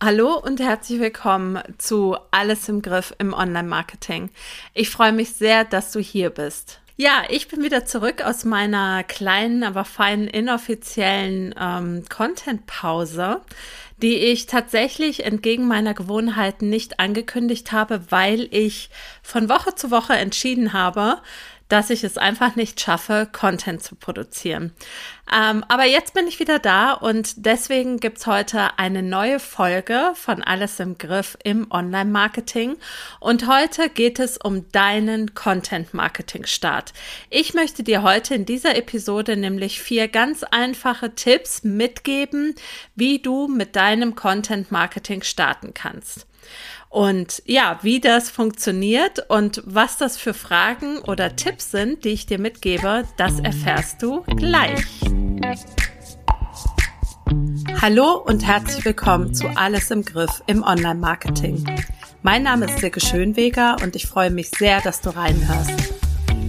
Hallo und herzlich willkommen zu Alles im Griff im Online-Marketing. Ich freue mich sehr, dass du hier bist. Ja, ich bin wieder zurück aus meiner kleinen, aber feinen, inoffiziellen ähm, Content-Pause, die ich tatsächlich entgegen meiner Gewohnheiten nicht angekündigt habe, weil ich von Woche zu Woche entschieden habe, dass ich es einfach nicht schaffe, Content zu produzieren. Ähm, aber jetzt bin ich wieder da und deswegen gibt's heute eine neue Folge von Alles im Griff im Online-Marketing. Und heute geht es um deinen Content-Marketing-Start. Ich möchte dir heute in dieser Episode nämlich vier ganz einfache Tipps mitgeben, wie du mit deinem Content-Marketing starten kannst. Und ja, wie das funktioniert und was das für Fragen oder Tipps sind, die ich dir mitgebe, das erfährst du gleich. Hallo und herzlich willkommen zu Alles im Griff im Online-Marketing. Mein Name ist Silke Schönweger und ich freue mich sehr, dass du reinhörst.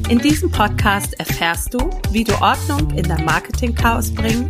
In diesem Podcast erfährst du, wie du Ordnung in dein Marketing-Chaos bringen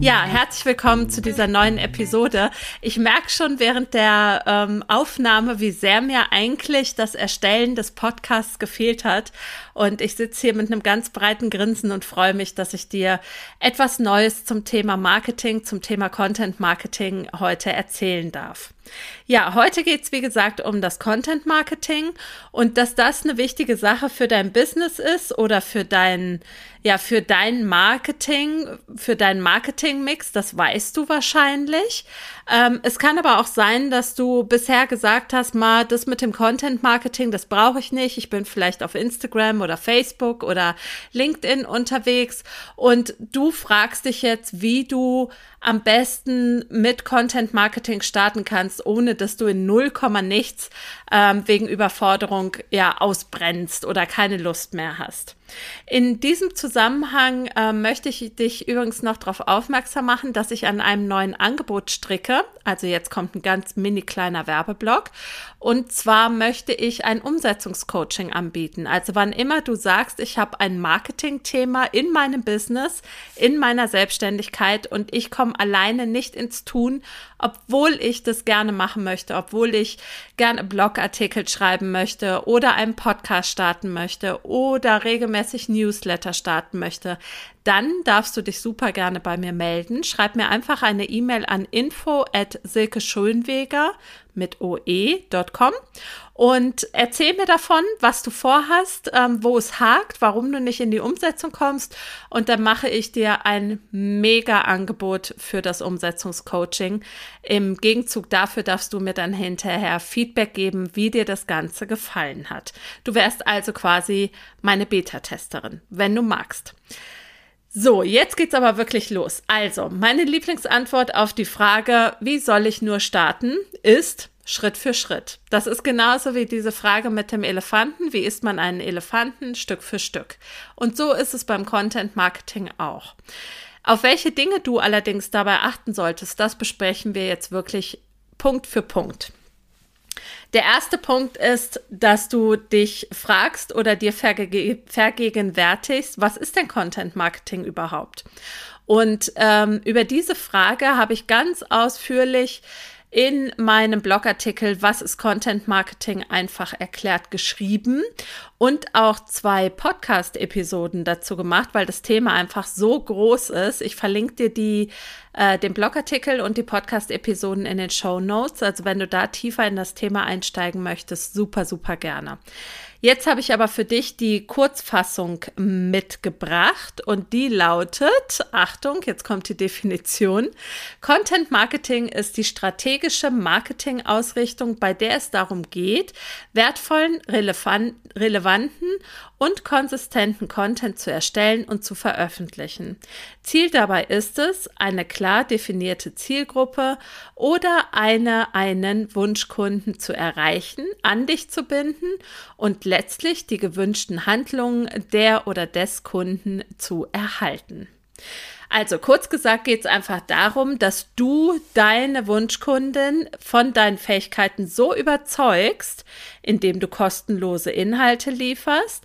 Ja, herzlich willkommen zu dieser neuen Episode. Ich merke schon während der ähm, Aufnahme, wie sehr mir eigentlich das Erstellen des Podcasts gefehlt hat. Und ich sitze hier mit einem ganz breiten Grinsen und freue mich, dass ich dir etwas Neues zum Thema Marketing, zum Thema Content Marketing heute erzählen darf. Ja, heute geht's wie gesagt, um das Content Marketing und dass das eine wichtige Sache für dein Business ist oder für dein, ja, für dein Marketing, für deinen Marketing-Mix, das weißt du wahrscheinlich. Ähm, es kann aber auch sein, dass du bisher gesagt hast, mal, das mit dem Content Marketing, das brauche ich nicht. Ich bin vielleicht auf Instagram oder Facebook oder LinkedIn unterwegs und du fragst dich jetzt, wie du am besten mit Content Marketing starten kannst, ohne dass du in null Komma nichts ähm, wegen Überforderung ja ausbrennst oder keine Lust mehr hast. In diesem Zusammenhang äh, möchte ich dich übrigens noch darauf aufmerksam machen, dass ich an einem neuen Angebot stricke. Also jetzt kommt ein ganz mini kleiner Werbeblock. Und zwar möchte ich ein Umsetzungscoaching anbieten. Also wann immer du sagst, ich habe ein Marketingthema in meinem Business, in meiner Selbstständigkeit und ich komme alleine nicht ins Tun, obwohl ich das gerne machen möchte, obwohl ich gerne Blogartikel schreiben möchte oder einen Podcast starten möchte oder regelmäßig Newsletter starten möchte, dann darfst du dich super gerne bei mir melden. Schreib mir einfach eine E-Mail an info at silkeschulnweger mit oe.com und erzähl mir davon, was du vorhast, ähm, wo es hakt, warum du nicht in die Umsetzung kommst und dann mache ich dir ein mega Angebot für das Umsetzungscoaching. Im Gegenzug dafür darfst du mir dann hinterher Feedback geben, wie dir das Ganze gefallen hat. Du wärst also quasi meine Beta-Testerin, wenn du magst. So, jetzt geht's aber wirklich los. Also, meine Lieblingsantwort auf die Frage, wie soll ich nur starten, ist Schritt für Schritt. Das ist genauso wie diese Frage mit dem Elefanten. Wie isst man einen Elefanten Stück für Stück? Und so ist es beim Content Marketing auch. Auf welche Dinge du allerdings dabei achten solltest, das besprechen wir jetzt wirklich Punkt für Punkt. Der erste Punkt ist, dass du dich fragst oder dir verge vergegenwärtigst, was ist denn Content Marketing überhaupt? Und ähm, über diese Frage habe ich ganz ausführlich in meinem Blogartikel Was ist Content Marketing einfach erklärt geschrieben und auch zwei Podcast-Episoden dazu gemacht, weil das Thema einfach so groß ist. Ich verlinke dir die, äh, den Blogartikel und die Podcast-Episoden in den Show Notes. Also wenn du da tiefer in das Thema einsteigen möchtest, super, super gerne. Jetzt habe ich aber für dich die Kurzfassung mitgebracht und die lautet, Achtung, jetzt kommt die Definition, Content Marketing ist die strategische Marketingausrichtung, bei der es darum geht, wertvollen, relevanten und konsistenten Content zu erstellen und zu veröffentlichen. Ziel dabei ist es, eine klar definierte Zielgruppe oder eine, einen Wunschkunden zu erreichen, an dich zu binden und letztlich die gewünschten Handlungen der oder des Kunden zu erhalten. Also kurz gesagt geht es einfach darum, dass du deine Wunschkundin von deinen Fähigkeiten so überzeugst, indem du kostenlose Inhalte lieferst,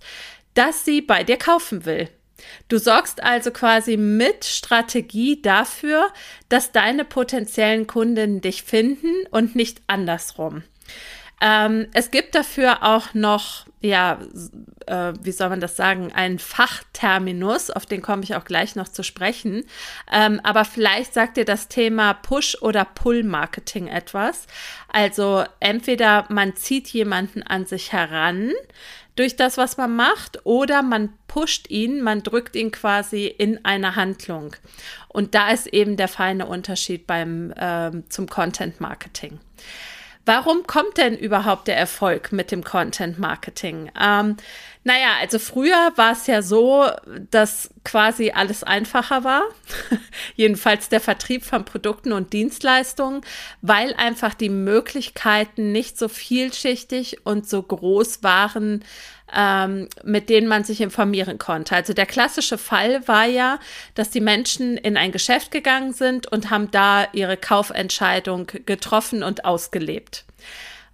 dass sie bei dir kaufen will. Du sorgst also quasi mit Strategie dafür, dass deine potenziellen Kunden dich finden und nicht andersrum. Ähm, es gibt dafür auch noch, ja, äh, wie soll man das sagen, einen Fachterminus, auf den komme ich auch gleich noch zu sprechen. Ähm, aber vielleicht sagt dir das Thema Push- oder Pull-Marketing etwas. Also entweder man zieht jemanden an sich heran, durch das, was man macht, oder man pusht ihn, man drückt ihn quasi in eine Handlung. Und da ist eben der feine Unterschied beim ähm, zum Content Marketing. Warum kommt denn überhaupt der Erfolg mit dem Content Marketing? Ähm, naja, also früher war es ja so, dass quasi alles einfacher war. Jedenfalls der Vertrieb von Produkten und Dienstleistungen, weil einfach die Möglichkeiten nicht so vielschichtig und so groß waren, ähm, mit denen man sich informieren konnte. Also der klassische Fall war ja, dass die Menschen in ein Geschäft gegangen sind und haben da ihre Kaufentscheidung getroffen und ausgelebt.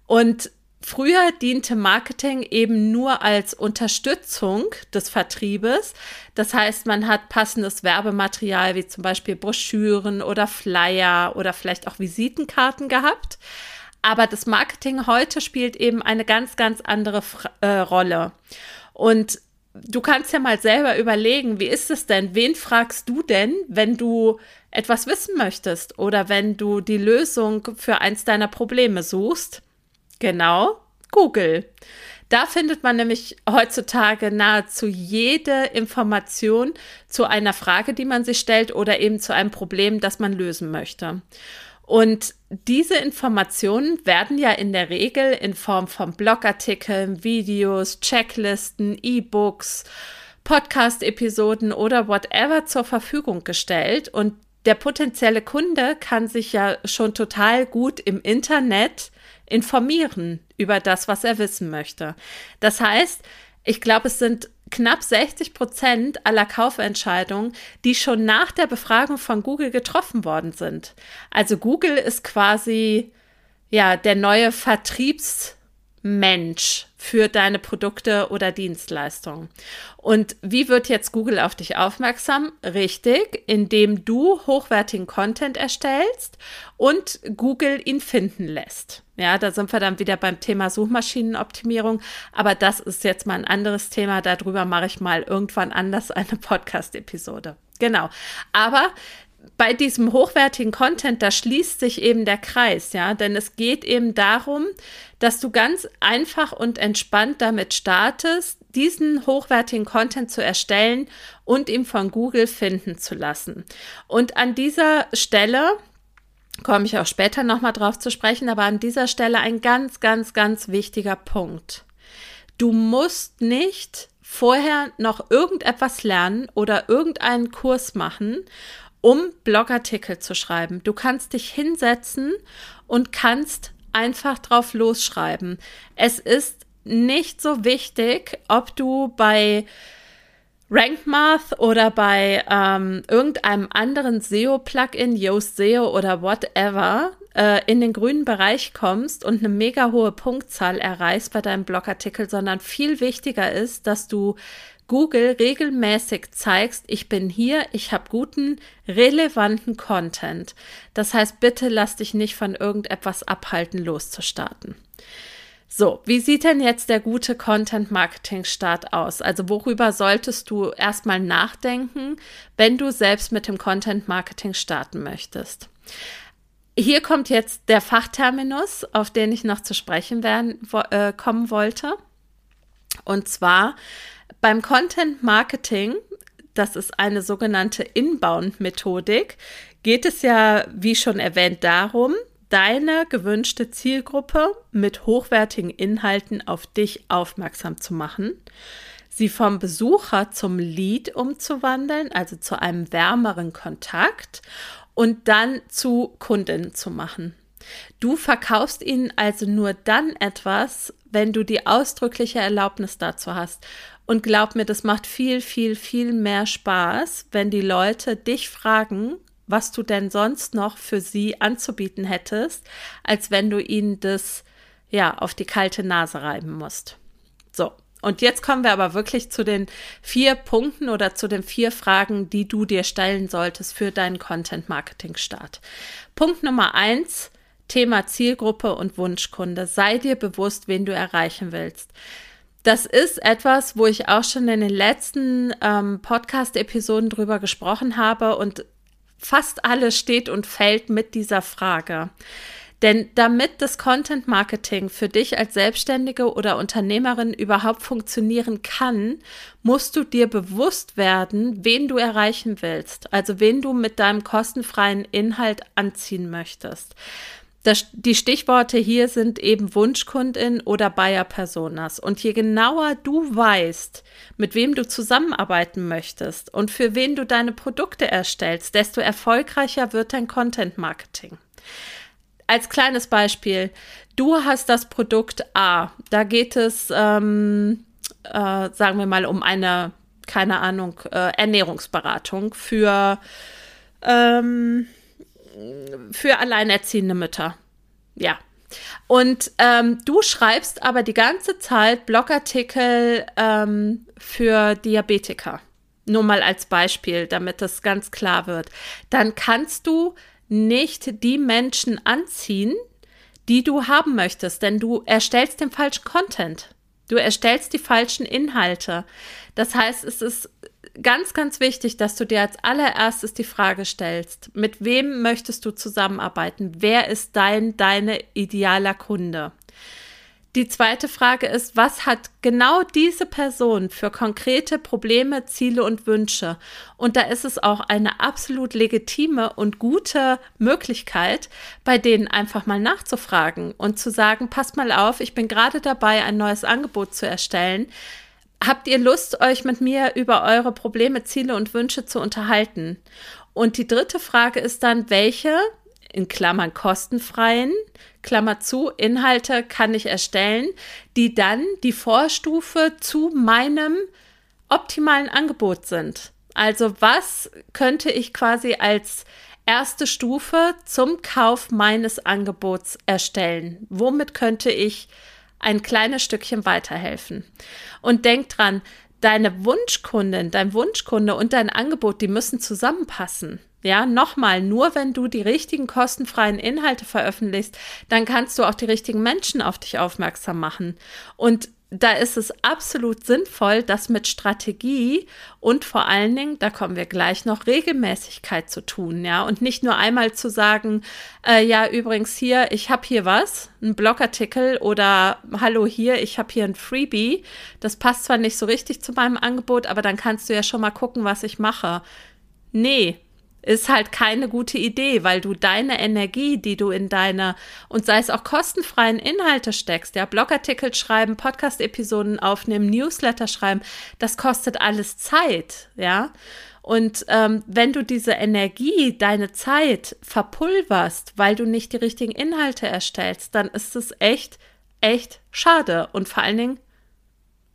Und Früher diente Marketing eben nur als Unterstützung des Vertriebes. Das heißt, man hat passendes Werbematerial wie zum Beispiel Broschüren oder Flyer oder vielleicht auch Visitenkarten gehabt. Aber das Marketing heute spielt eben eine ganz, ganz andere äh, Rolle. Und du kannst ja mal selber überlegen, wie ist es denn? Wen fragst du denn, wenn du etwas wissen möchtest oder wenn du die Lösung für eins deiner Probleme suchst? Genau, Google. Da findet man nämlich heutzutage nahezu jede Information zu einer Frage, die man sich stellt oder eben zu einem Problem, das man lösen möchte. Und diese Informationen werden ja in der Regel in Form von Blogartikeln, Videos, Checklisten, E-Books, Podcast-Episoden oder whatever zur Verfügung gestellt. Und der potenzielle Kunde kann sich ja schon total gut im Internet informieren über das, was er wissen möchte. Das heißt, ich glaube, es sind knapp 60 Prozent aller Kaufentscheidungen, die schon nach der Befragung von Google getroffen worden sind. Also Google ist quasi ja der neue Vertriebsmensch für deine Produkte oder Dienstleistungen. Und wie wird jetzt Google auf dich aufmerksam? Richtig, indem du hochwertigen Content erstellst und Google ihn finden lässt. Ja, da sind wir dann wieder beim Thema Suchmaschinenoptimierung. Aber das ist jetzt mal ein anderes Thema. Darüber mache ich mal irgendwann anders eine Podcast-Episode. Genau. Aber bei diesem hochwertigen Content, da schließt sich eben der Kreis, ja, denn es geht eben darum, dass du ganz einfach und entspannt damit startest, diesen hochwertigen Content zu erstellen und ihn von Google finden zu lassen. Und an dieser Stelle komme ich auch später nochmal drauf zu sprechen, aber an dieser Stelle ein ganz, ganz, ganz wichtiger Punkt. Du musst nicht vorher noch irgendetwas lernen oder irgendeinen Kurs machen, um Blogartikel zu schreiben. Du kannst dich hinsetzen und kannst einfach drauf losschreiben. Es ist nicht so wichtig, ob du bei RankMath oder bei ähm, irgendeinem anderen SEO-Plugin, Yoast SEO oder whatever, äh, in den grünen Bereich kommst und eine mega hohe Punktzahl erreichst bei deinem Blogartikel, sondern viel wichtiger ist, dass du Google regelmäßig zeigst, ich bin hier, ich habe guten, relevanten Content. Das heißt, bitte lass dich nicht von irgendetwas abhalten, loszustarten. So, wie sieht denn jetzt der gute Content-Marketing-Start aus? Also worüber solltest du erstmal nachdenken, wenn du selbst mit dem Content-Marketing starten möchtest? Hier kommt jetzt der Fachterminus, auf den ich noch zu sprechen werden, äh, kommen wollte. Und zwar beim Content Marketing, das ist eine sogenannte Inbound-Methodik, geht es ja, wie schon erwähnt, darum, deine gewünschte Zielgruppe mit hochwertigen Inhalten auf dich aufmerksam zu machen, sie vom Besucher zum Lead umzuwandeln, also zu einem wärmeren Kontakt und dann zu Kunden zu machen. Du verkaufst ihnen also nur dann etwas, wenn du die ausdrückliche Erlaubnis dazu hast. Und glaub mir, das macht viel, viel, viel mehr Spaß, wenn die Leute dich fragen, was du denn sonst noch für sie anzubieten hättest, als wenn du ihnen das ja auf die kalte Nase reiben musst. So. Und jetzt kommen wir aber wirklich zu den vier Punkten oder zu den vier Fragen, die du dir stellen solltest für deinen Content Marketing Start. Punkt Nummer eins, Thema Zielgruppe und Wunschkunde. Sei dir bewusst, wen du erreichen willst. Das ist etwas, wo ich auch schon in den letzten ähm, Podcast-Episoden drüber gesprochen habe und fast alles steht und fällt mit dieser Frage. Denn damit das Content Marketing für dich als Selbstständige oder Unternehmerin überhaupt funktionieren kann, musst du dir bewusst werden, wen du erreichen willst, also wen du mit deinem kostenfreien Inhalt anziehen möchtest. Das, die Stichworte hier sind eben Wunschkundin oder Buyer Personas. Und je genauer du weißt, mit wem du zusammenarbeiten möchtest und für wen du deine Produkte erstellst, desto erfolgreicher wird dein Content Marketing. Als kleines Beispiel, du hast das Produkt A. Da geht es, ähm, äh, sagen wir mal, um eine, keine Ahnung, äh, Ernährungsberatung für ähm, für alleinerziehende Mütter. Ja. Und ähm, du schreibst aber die ganze Zeit Blogartikel ähm, für Diabetiker. Nur mal als Beispiel, damit das ganz klar wird. Dann kannst du nicht die Menschen anziehen, die du haben möchtest, denn du erstellst den falschen Content. Du erstellst die falschen Inhalte. Das heißt, es ist ganz, ganz wichtig, dass du dir als allererstes die Frage stellst, mit wem möchtest du zusammenarbeiten? Wer ist dein, deine idealer Kunde? Die zweite Frage ist, was hat genau diese Person für konkrete Probleme, Ziele und Wünsche? Und da ist es auch eine absolut legitime und gute Möglichkeit, bei denen einfach mal nachzufragen und zu sagen, passt mal auf, ich bin gerade dabei, ein neues Angebot zu erstellen habt ihr Lust, euch mit mir über eure Probleme, Ziele und Wünsche zu unterhalten? Und die dritte Frage ist dann, welche, in Klammern kostenfreien, Klammer zu, Inhalte kann ich erstellen, die dann die Vorstufe zu meinem optimalen Angebot sind. Also was könnte ich quasi als erste Stufe zum Kauf meines Angebots erstellen? Womit könnte ich ein kleines Stückchen weiterhelfen. Und denk dran, deine Wunschkundin, dein Wunschkunde und dein Angebot, die müssen zusammenpassen. Ja, nochmal, nur wenn du die richtigen kostenfreien Inhalte veröffentlichst, dann kannst du auch die richtigen Menschen auf dich aufmerksam machen. Und da ist es absolut sinnvoll, das mit Strategie und vor allen Dingen, da kommen wir gleich noch, Regelmäßigkeit zu tun, ja, und nicht nur einmal zu sagen, äh, ja, übrigens hier, ich habe hier was, ein Blogartikel oder hallo hier, ich habe hier ein Freebie. Das passt zwar nicht so richtig zu meinem Angebot, aber dann kannst du ja schon mal gucken, was ich mache. Nee, ist halt keine gute Idee, weil du deine Energie, die du in deine und sei es auch kostenfreien Inhalte steckst, ja, Blogartikel schreiben, Podcast-Episoden aufnehmen, Newsletter schreiben, das kostet alles Zeit, ja. Und ähm, wenn du diese Energie, deine Zeit verpulverst, weil du nicht die richtigen Inhalte erstellst, dann ist es echt, echt schade und vor allen Dingen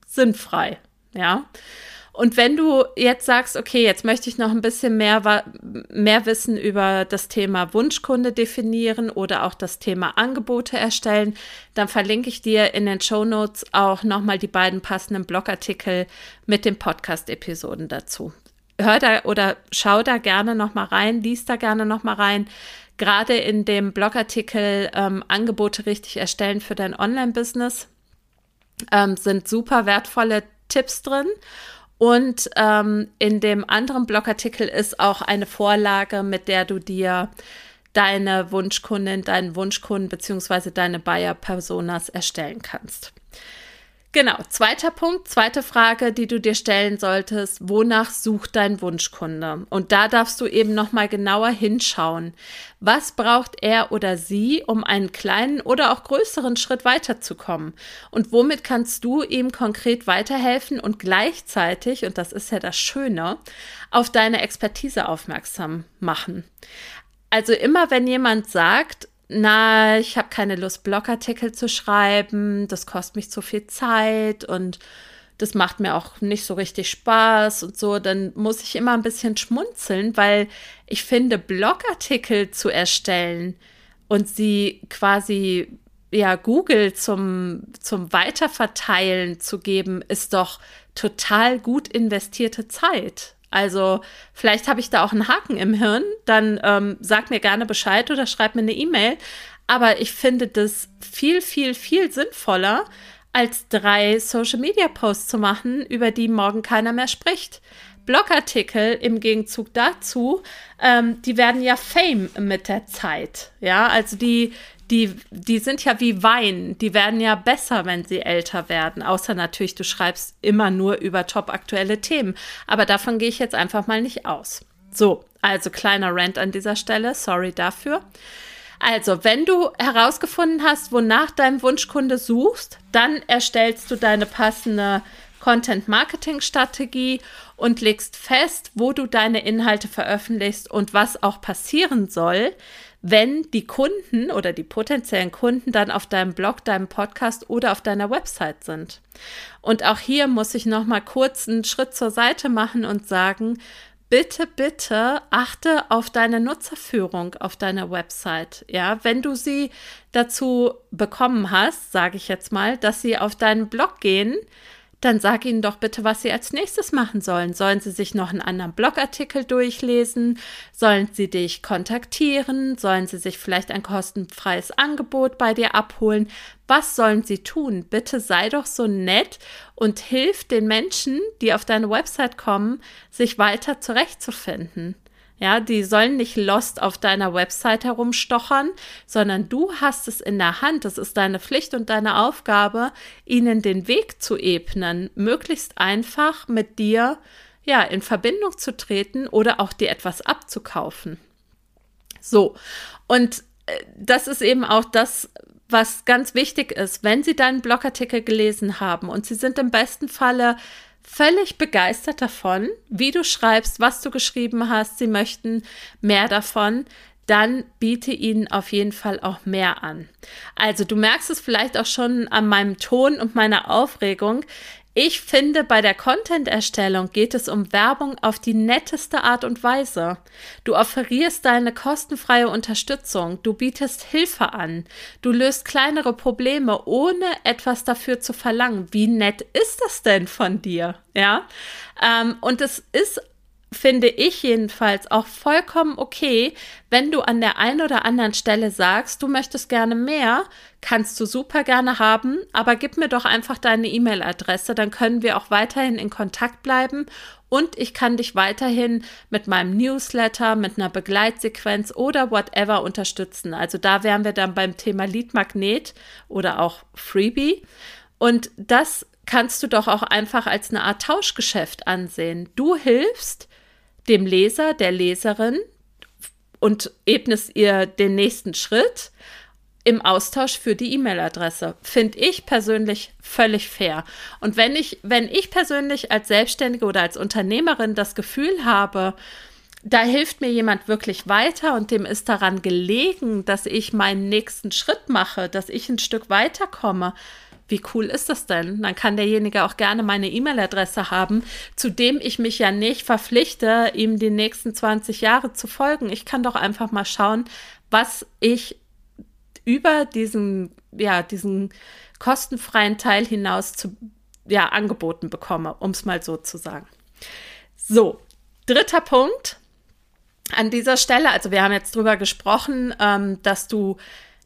sinnfrei, ja. Und wenn du jetzt sagst, okay, jetzt möchte ich noch ein bisschen mehr, mehr wissen über das Thema Wunschkunde definieren oder auch das Thema Angebote erstellen, dann verlinke ich dir in den Show Notes auch nochmal die beiden passenden Blogartikel mit den Podcast-Episoden dazu. Hör da oder schau da gerne nochmal rein, lies da gerne nochmal rein. Gerade in dem Blogartikel ähm, Angebote richtig erstellen für dein Online-Business ähm, sind super wertvolle Tipps drin. Und ähm, in dem anderen Blogartikel ist auch eine Vorlage, mit der du dir deine Wunschkundin, deinen Wunschkunden bzw. deine Buyer-Personas erstellen kannst. Genau, zweiter Punkt, zweite Frage, die du dir stellen solltest, wonach sucht dein Wunschkunde? Und da darfst du eben noch mal genauer hinschauen. Was braucht er oder sie, um einen kleinen oder auch größeren Schritt weiterzukommen? Und womit kannst du ihm konkret weiterhelfen und gleichzeitig, und das ist ja das Schöne, auf deine Expertise aufmerksam machen? Also immer wenn jemand sagt, na, ich habe keine Lust, Blogartikel zu schreiben, das kostet mich zu viel Zeit und das macht mir auch nicht so richtig Spaß und so, dann muss ich immer ein bisschen schmunzeln, weil ich finde, Blogartikel zu erstellen und sie quasi ja Google zum zum Weiterverteilen zu geben, ist doch total gut investierte Zeit. Also vielleicht habe ich da auch einen Haken im Hirn, dann ähm, sag mir gerne Bescheid oder schreib mir eine E-Mail. Aber ich finde das viel, viel, viel sinnvoller, als drei Social-Media-Posts zu machen, über die morgen keiner mehr spricht. Blogartikel im Gegenzug dazu, ähm, die werden ja Fame mit der Zeit. Ja, also die, die, die sind ja wie Wein. Die werden ja besser, wenn sie älter werden. Außer natürlich, du schreibst immer nur über top aktuelle Themen. Aber davon gehe ich jetzt einfach mal nicht aus. So, also kleiner Rant an dieser Stelle. Sorry dafür. Also, wenn du herausgefunden hast, wonach dein Wunschkunde suchst, dann erstellst du deine passende Content-Marketing-Strategie und legst fest, wo du deine Inhalte veröffentlichst und was auch passieren soll, wenn die Kunden oder die potenziellen Kunden dann auf deinem Blog, deinem Podcast oder auf deiner Website sind. Und auch hier muss ich noch mal kurz einen Schritt zur Seite machen und sagen, bitte, bitte achte auf deine Nutzerführung auf deiner Website. Ja, wenn du sie dazu bekommen hast, sage ich jetzt mal, dass sie auf deinen Blog gehen, dann sag ihnen doch bitte, was sie als nächstes machen sollen. Sollen sie sich noch einen anderen Blogartikel durchlesen? Sollen sie dich kontaktieren? Sollen sie sich vielleicht ein kostenfreies Angebot bei dir abholen? Was sollen sie tun? Bitte sei doch so nett und hilf den Menschen, die auf deine Website kommen, sich weiter zurechtzufinden. Ja, die sollen nicht lost auf deiner Website herumstochern, sondern du hast es in der Hand. Es ist deine Pflicht und deine Aufgabe, ihnen den Weg zu ebnen, möglichst einfach mit dir ja in Verbindung zu treten oder auch dir etwas abzukaufen. So. Und äh, das ist eben auch das, was ganz wichtig ist, wenn Sie deinen Blogartikel gelesen haben und Sie sind im besten Falle völlig begeistert davon, wie du schreibst, was du geschrieben hast. Sie möchten mehr davon. Dann biete ihnen auf jeden Fall auch mehr an. Also du merkst es vielleicht auch schon an meinem Ton und meiner Aufregung. Ich finde, bei der Content-Erstellung geht es um Werbung auf die netteste Art und Weise. Du offerierst deine kostenfreie Unterstützung, du bietest Hilfe an, du löst kleinere Probleme, ohne etwas dafür zu verlangen. Wie nett ist das denn von dir? Ja, ähm, und es ist finde ich jedenfalls auch vollkommen okay, wenn du an der einen oder anderen Stelle sagst, du möchtest gerne mehr, kannst du super gerne haben, aber gib mir doch einfach deine E-Mail-Adresse, dann können wir auch weiterhin in Kontakt bleiben und ich kann dich weiterhin mit meinem Newsletter, mit einer Begleitsequenz oder whatever unterstützen. Also da wären wir dann beim Thema Lead-Magnet oder auch Freebie. Und das kannst du doch auch einfach als eine Art Tauschgeschäft ansehen. Du hilfst dem Leser, der Leserin und ebnest ihr den nächsten Schritt im Austausch für die E-Mail-Adresse. Finde ich persönlich völlig fair. Und wenn ich, wenn ich persönlich als Selbstständige oder als Unternehmerin das Gefühl habe, da hilft mir jemand wirklich weiter und dem ist daran gelegen, dass ich meinen nächsten Schritt mache, dass ich ein Stück weiterkomme, wie cool ist das denn? Dann kann derjenige auch gerne meine E-Mail-Adresse haben, zu dem ich mich ja nicht verpflichte, ihm die nächsten 20 Jahre zu folgen. Ich kann doch einfach mal schauen, was ich über diesen, ja, diesen kostenfreien Teil hinaus zu, ja, angeboten bekomme, um es mal so zu sagen. So, dritter Punkt an dieser Stelle, also wir haben jetzt drüber gesprochen, ähm, dass du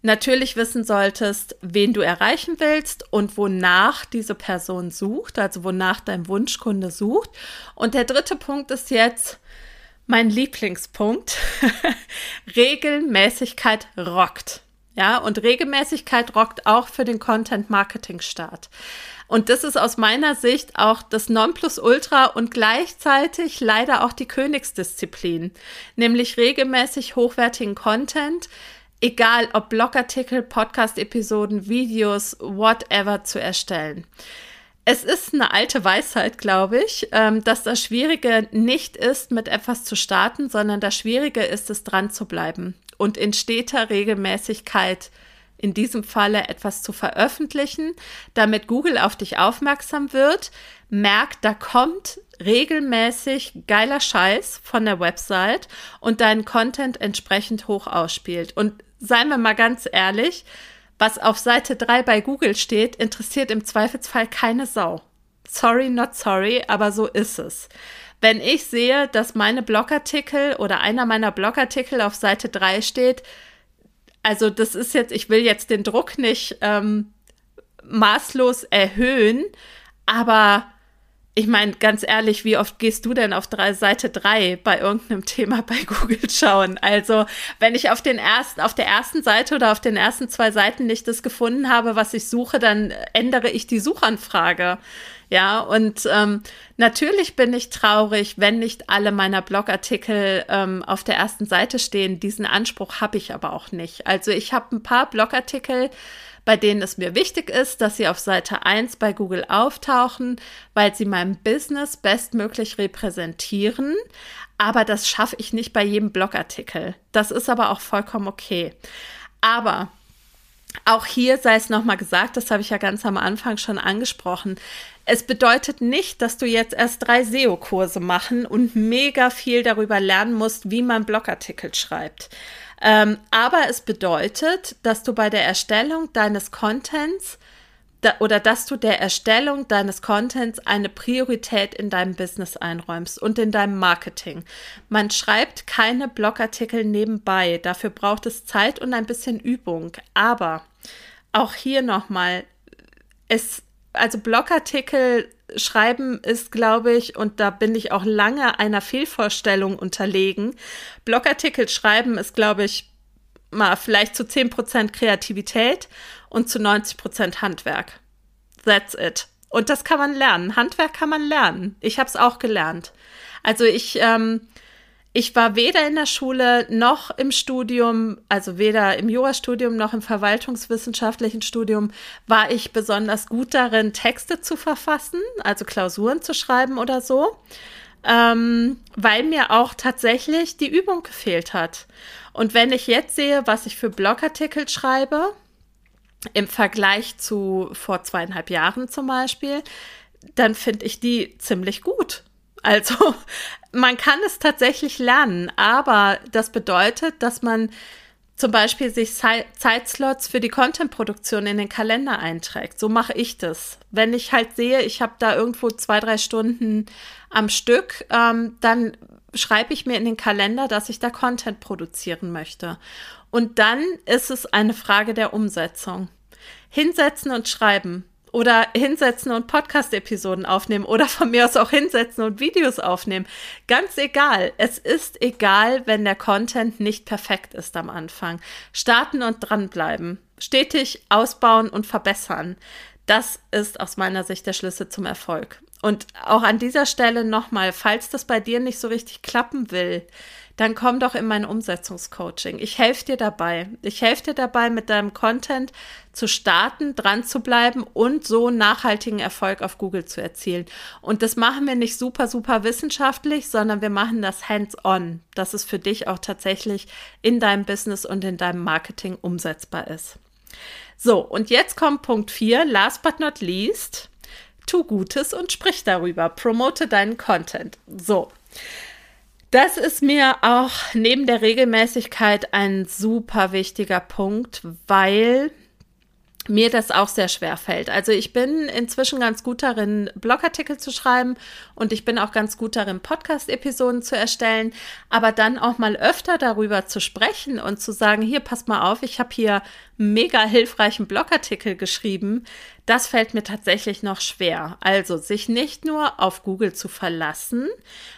natürlich wissen solltest, wen du erreichen willst und wonach diese Person sucht, also wonach dein Wunschkunde sucht. Und der dritte Punkt ist jetzt mein Lieblingspunkt. Regelmäßigkeit rockt. Ja, und Regelmäßigkeit rockt auch für den Content-Marketing-Start. Und das ist aus meiner Sicht auch das Nonplusultra und gleichzeitig leider auch die Königsdisziplin, nämlich regelmäßig hochwertigen Content, egal ob Blogartikel, Podcast-Episoden, Videos, whatever zu erstellen. Es ist eine alte Weisheit, glaube ich, ähm, dass das Schwierige nicht ist, mit etwas zu starten, sondern das Schwierige ist es, dran zu bleiben und in steter Regelmäßigkeit in diesem Falle etwas zu veröffentlichen, damit Google auf dich aufmerksam wird, merkt, da kommt regelmäßig geiler Scheiß von der Website und deinen Content entsprechend hoch ausspielt. Und seien wir mal ganz ehrlich, was auf Seite 3 bei Google steht, interessiert im Zweifelsfall keine Sau. Sorry, not sorry, aber so ist es. Wenn ich sehe, dass meine Blogartikel oder einer meiner Blogartikel auf Seite 3 steht, also das ist jetzt, ich will jetzt den Druck nicht ähm, maßlos erhöhen, aber ich meine, ganz ehrlich, wie oft gehst du denn auf drei, Seite 3 bei irgendeinem Thema bei Google schauen? Also, wenn ich auf den ersten, auf der ersten Seite oder auf den ersten zwei Seiten nicht das gefunden habe, was ich suche, dann ändere ich die Suchanfrage. Ja, und ähm, natürlich bin ich traurig, wenn nicht alle meiner Blogartikel ähm, auf der ersten Seite stehen. Diesen Anspruch habe ich aber auch nicht. Also ich habe ein paar Blogartikel, bei denen es mir wichtig ist, dass sie auf Seite 1 bei Google auftauchen, weil sie mein Business bestmöglich repräsentieren. Aber das schaffe ich nicht bei jedem Blogartikel. Das ist aber auch vollkommen okay. Aber auch hier sei es nochmal gesagt, das habe ich ja ganz am Anfang schon angesprochen. Es bedeutet nicht, dass du jetzt erst drei SEO-Kurse machen und mega viel darüber lernen musst, wie man Blogartikel schreibt. Ähm, aber es bedeutet, dass du bei der Erstellung deines Contents da, oder dass du der Erstellung deines Contents eine Priorität in deinem Business einräumst und in deinem Marketing. Man schreibt keine Blogartikel nebenbei. Dafür braucht es Zeit und ein bisschen Übung. Aber auch hier nochmal, es, also Blogartikel Schreiben ist, glaube ich, und da bin ich auch lange einer Fehlvorstellung unterlegen. Blogartikel schreiben ist, glaube ich, mal vielleicht zu 10% Kreativität und zu 90% Handwerk. That's it. Und das kann man lernen. Handwerk kann man lernen. Ich habe es auch gelernt. Also ich ähm, ich war weder in der Schule noch im Studium, also weder im Jurastudium noch im verwaltungswissenschaftlichen Studium, war ich besonders gut darin, Texte zu verfassen, also Klausuren zu schreiben oder so, ähm, weil mir auch tatsächlich die Übung gefehlt hat. Und wenn ich jetzt sehe, was ich für Blogartikel schreibe, im Vergleich zu vor zweieinhalb Jahren zum Beispiel, dann finde ich die ziemlich gut. Also man kann es tatsächlich lernen, aber das bedeutet, dass man zum Beispiel sich Zeitslots für die Content-Produktion in den Kalender einträgt. So mache ich das. Wenn ich halt sehe, ich habe da irgendwo zwei, drei Stunden am Stück, ähm, dann schreibe ich mir in den Kalender, dass ich da Content produzieren möchte. Und dann ist es eine Frage der Umsetzung. Hinsetzen und schreiben oder hinsetzen und Podcast-Episoden aufnehmen oder von mir aus auch hinsetzen und Videos aufnehmen. Ganz egal. Es ist egal, wenn der Content nicht perfekt ist am Anfang. Starten und dranbleiben. Stetig ausbauen und verbessern. Das ist aus meiner Sicht der Schlüssel zum Erfolg. Und auch an dieser Stelle nochmal, falls das bei dir nicht so richtig klappen will, dann komm doch in mein Umsetzungscoaching. Ich helfe dir dabei. Ich helfe dir dabei, mit deinem Content zu starten, dran zu bleiben und so nachhaltigen Erfolg auf Google zu erzielen. Und das machen wir nicht super, super wissenschaftlich, sondern wir machen das hands-on, dass es für dich auch tatsächlich in deinem Business und in deinem Marketing umsetzbar ist. So, und jetzt kommt Punkt 4, last but not least. Tu Gutes und sprich darüber. Promote deinen Content. So. Das ist mir auch neben der Regelmäßigkeit ein super wichtiger Punkt, weil mir das auch sehr schwer fällt. Also ich bin inzwischen ganz gut darin, Blogartikel zu schreiben und ich bin auch ganz gut darin, Podcast-Episoden zu erstellen, aber dann auch mal öfter darüber zu sprechen und zu sagen, hier, pass mal auf, ich habe hier mega hilfreichen Blogartikel geschrieben, das fällt mir tatsächlich noch schwer. Also sich nicht nur auf Google zu verlassen,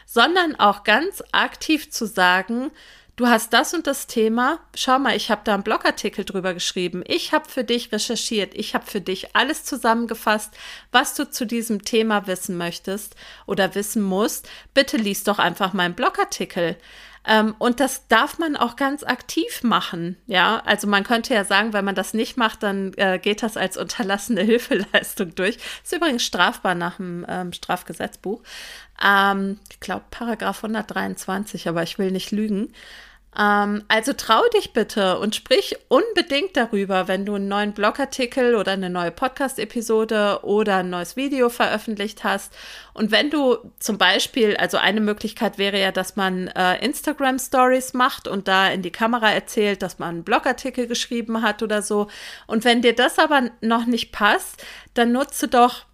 sondern auch ganz aktiv zu sagen, du hast das und das Thema. Schau mal, ich habe da einen Blogartikel drüber geschrieben. Ich habe für dich recherchiert. Ich habe für dich alles zusammengefasst, was du zu diesem Thema wissen möchtest oder wissen musst. Bitte liest doch einfach meinen Blogartikel. Ähm, und das darf man auch ganz aktiv machen. Ja, also man könnte ja sagen, wenn man das nicht macht, dann äh, geht das als unterlassene Hilfeleistung durch. Ist übrigens strafbar nach dem ähm, Strafgesetzbuch. Ähm, ich glaube, Paragraph 123, aber ich will nicht lügen. Ähm, also trau dich bitte und sprich unbedingt darüber, wenn du einen neuen Blogartikel oder eine neue Podcast-Episode oder ein neues Video veröffentlicht hast. Und wenn du zum Beispiel, also eine Möglichkeit wäre ja, dass man äh, Instagram Stories macht und da in die Kamera erzählt, dass man einen Blogartikel geschrieben hat oder so. Und wenn dir das aber noch nicht passt, dann nutze doch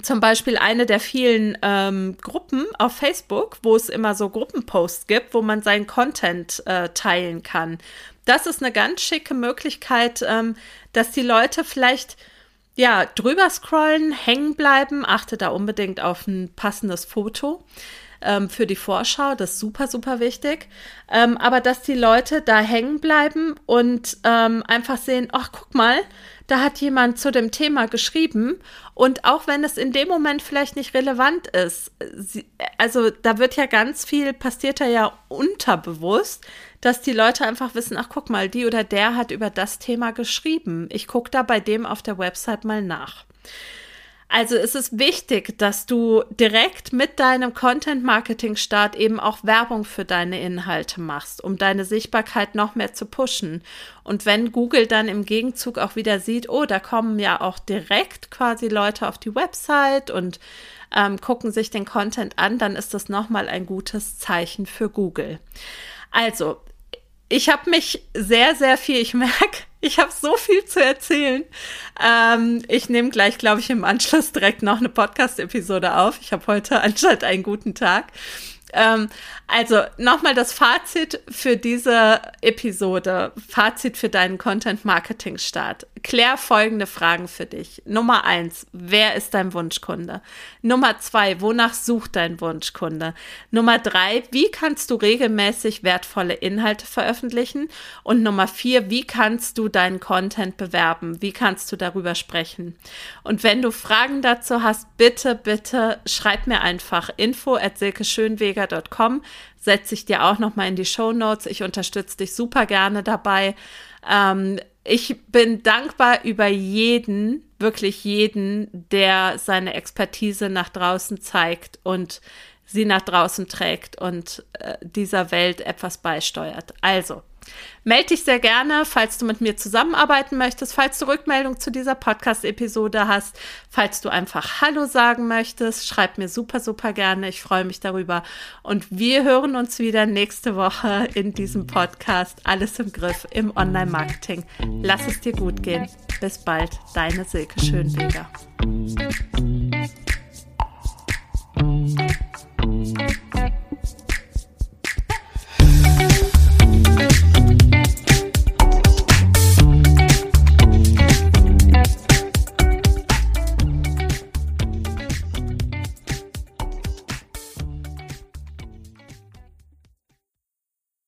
zum Beispiel eine der vielen ähm, Gruppen auf Facebook, wo es immer so Gruppenposts gibt, wo man seinen Content äh, teilen kann. Das ist eine ganz schicke Möglichkeit, ähm, dass die Leute vielleicht ja drüber scrollen, hängen bleiben. Achte da unbedingt auf ein passendes Foto ähm, für die Vorschau. Das ist super, super wichtig. Ähm, aber dass die Leute da hängen bleiben und ähm, einfach sehen, ach, guck mal, da hat jemand zu dem Thema geschrieben und auch wenn es in dem Moment vielleicht nicht relevant ist, sie, also da wird ja ganz viel, passiert da ja unterbewusst, dass die Leute einfach wissen, ach guck mal, die oder der hat über das Thema geschrieben. Ich gucke da bei dem auf der Website mal nach. Also ist es wichtig, dass du direkt mit deinem Content-Marketing-Start eben auch Werbung für deine Inhalte machst, um deine Sichtbarkeit noch mehr zu pushen. Und wenn Google dann im Gegenzug auch wieder sieht, oh, da kommen ja auch direkt quasi Leute auf die Website und ähm, gucken sich den Content an, dann ist das nochmal ein gutes Zeichen für Google. Also, ich habe mich sehr, sehr viel, ich merke, ich habe so viel zu erzählen. Ähm, ich nehme gleich, glaube ich, im Anschluss direkt noch eine Podcast-Episode auf. Ich habe heute anscheinend einen guten Tag. Ähm, also nochmal das Fazit für diese Episode, Fazit für deinen Content-Marketing-Start. Klär folgende Fragen für dich. Nummer eins, wer ist dein Wunschkunde? Nummer zwei, wonach sucht dein Wunschkunde? Nummer drei, wie kannst du regelmäßig wertvolle Inhalte veröffentlichen? Und Nummer vier, wie kannst du deinen Content bewerben? Wie kannst du darüber sprechen? Und wenn du Fragen dazu hast, bitte, bitte schreib mir einfach info at silkeschönweger.com setze ich dir auch noch mal in die Show Notes. Ich unterstütze dich super gerne dabei. Ähm, ich bin dankbar über jeden, wirklich jeden, der seine Expertise nach draußen zeigt und sie nach draußen trägt und äh, dieser Welt etwas beisteuert. Also, Meld dich sehr gerne, falls du mit mir zusammenarbeiten möchtest, falls du Rückmeldung zu dieser Podcast-Episode hast, falls du einfach Hallo sagen möchtest, schreib mir super, super gerne. Ich freue mich darüber. Und wir hören uns wieder nächste Woche in diesem Podcast. Alles im Griff im Online-Marketing. Lass es dir gut gehen. Bis bald, deine Silke Schönweger.